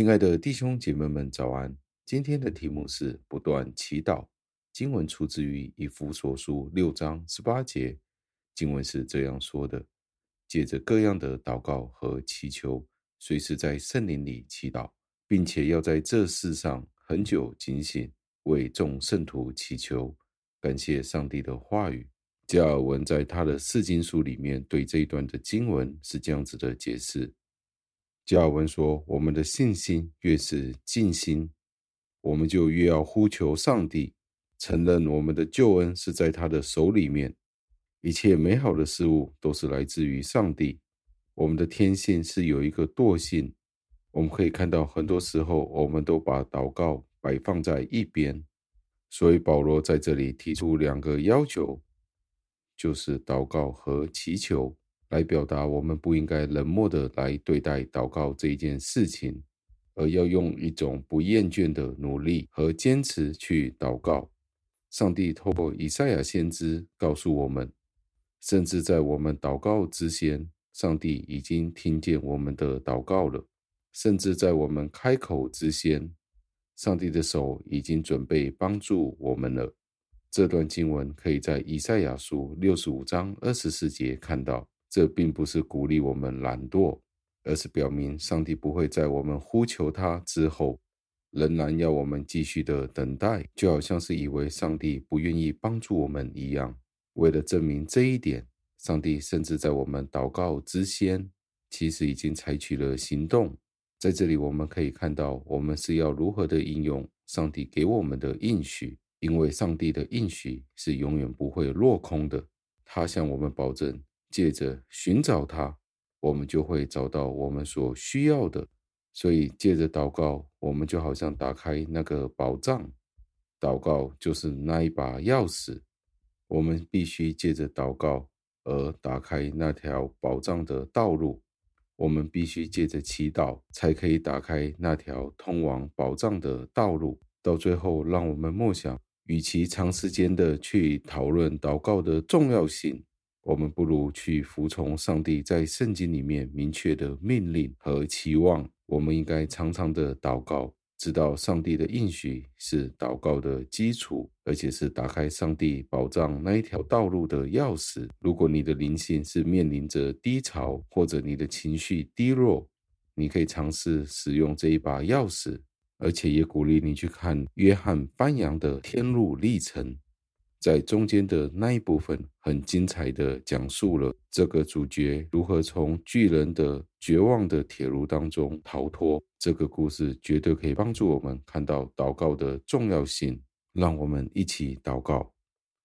亲爱的弟兄姐妹们，早安！今天的题目是不断祈祷。经文出自于以弗所书六章十八节。经文是这样说的：借着各样的祷告和祈求，随时在圣灵里祈祷，并且要在这事上恒久警醒，为众圣徒祈求。感谢上帝的话语。加尔文在他的四经书里面对这一段的经文是这样子的解释。加尔文说：“我们的信心越是尽心，我们就越要呼求上帝，承认我们的救恩是在他的手里面。一切美好的事物都是来自于上帝。我们的天性是有一个惰性，我们可以看到很多时候，我们都把祷告摆放在一边。所以保罗在这里提出两个要求，就是祷告和祈求。”来表达我们不应该冷漠的来对待祷告这一件事情，而要用一种不厌倦的努力和坚持去祷告。上帝透过以赛亚先知告诉我们，甚至在我们祷告之前，上帝已经听见我们的祷告了；甚至在我们开口之前，上帝的手已经准备帮助我们了。这段经文可以在以赛亚书六十五章二十四节看到。这并不是鼓励我们懒惰，而是表明上帝不会在我们呼求他之后，仍然要我们继续的等待，就好像是以为上帝不愿意帮助我们一样。为了证明这一点，上帝甚至在我们祷告之先，其实已经采取了行动。在这里，我们可以看到，我们是要如何的应用上帝给我们的应许，因为上帝的应许是永远不会落空的。他向我们保证。借着寻找他，我们就会找到我们所需要的。所以，借着祷告，我们就好像打开那个宝藏。祷告就是那一把钥匙。我们必须借着祷告而打开那条宝藏的道路。我们必须借着祈祷，才可以打开那条通往宝藏的道路。到最后，让我们默想，与其长时间的去讨论祷告的重要性。我们不如去服从上帝在圣经里面明确的命令和期望。我们应该常常的祷告，知道上帝的应许是祷告的基础，而且是打开上帝宝藏那一条道路的钥匙。如果你的灵性是面临着低潮，或者你的情绪低落，你可以尝试使用这一把钥匙，而且也鼓励你去看约翰颁扬的天路历程。在中间的那一部分，很精彩的讲述了这个主角如何从巨人的绝望的铁炉当中逃脱。这个故事绝对可以帮助我们看到祷告的重要性。让我们一起祷告，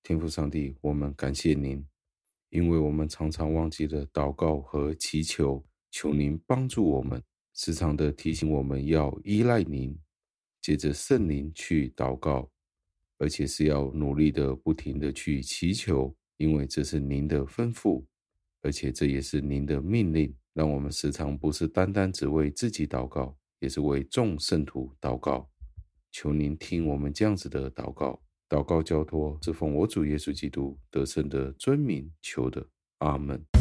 天父上帝，我们感谢您，因为我们常常忘记了祷告和祈求，求您帮助我们，时常的提醒我们要依赖您，借着圣灵去祷告。而且是要努力的、不停的去祈求，因为这是您的吩咐，而且这也是您的命令，让我们时常不是单单只为自己祷告，也是为众圣徒祷告。求您听我们这样子的祷告，祷告交托，是奉我主耶稣基督得胜的尊名求的，阿门。